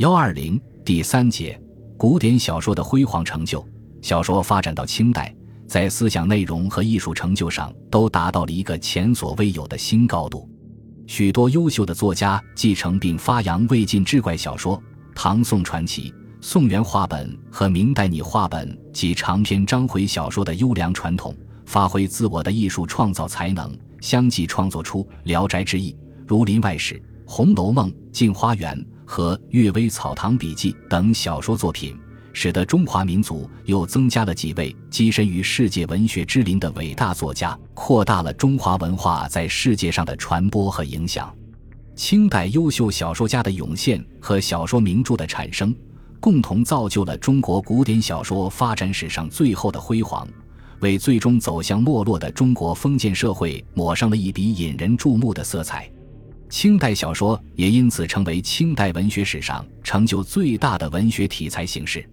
幺二零第三节，古典小说的辉煌成就。小说发展到清代，在思想内容和艺术成就上都达到了一个前所未有的新高度。许多优秀的作家继承并发扬魏晋志怪小说、唐宋传奇、宋元话本和明代拟话本及长篇章回小说的优良传统，发挥自我的艺术创造才能，相继创作出《聊斋志异》《儒林外史》《红楼梦》《镜花缘》。和《阅微草堂笔记》等小说作品，使得中华民族又增加了几位跻身于世界文学之林的伟大作家，扩大了中华文化在世界上的传播和影响。清代优秀小说家的涌现和小说名著的产生，共同造就了中国古典小说发展史上最后的辉煌，为最终走向没落的中国封建社会抹上了一笔引人注目的色彩。清代小说也因此成为清代文学史上成就最大的文学题材形式。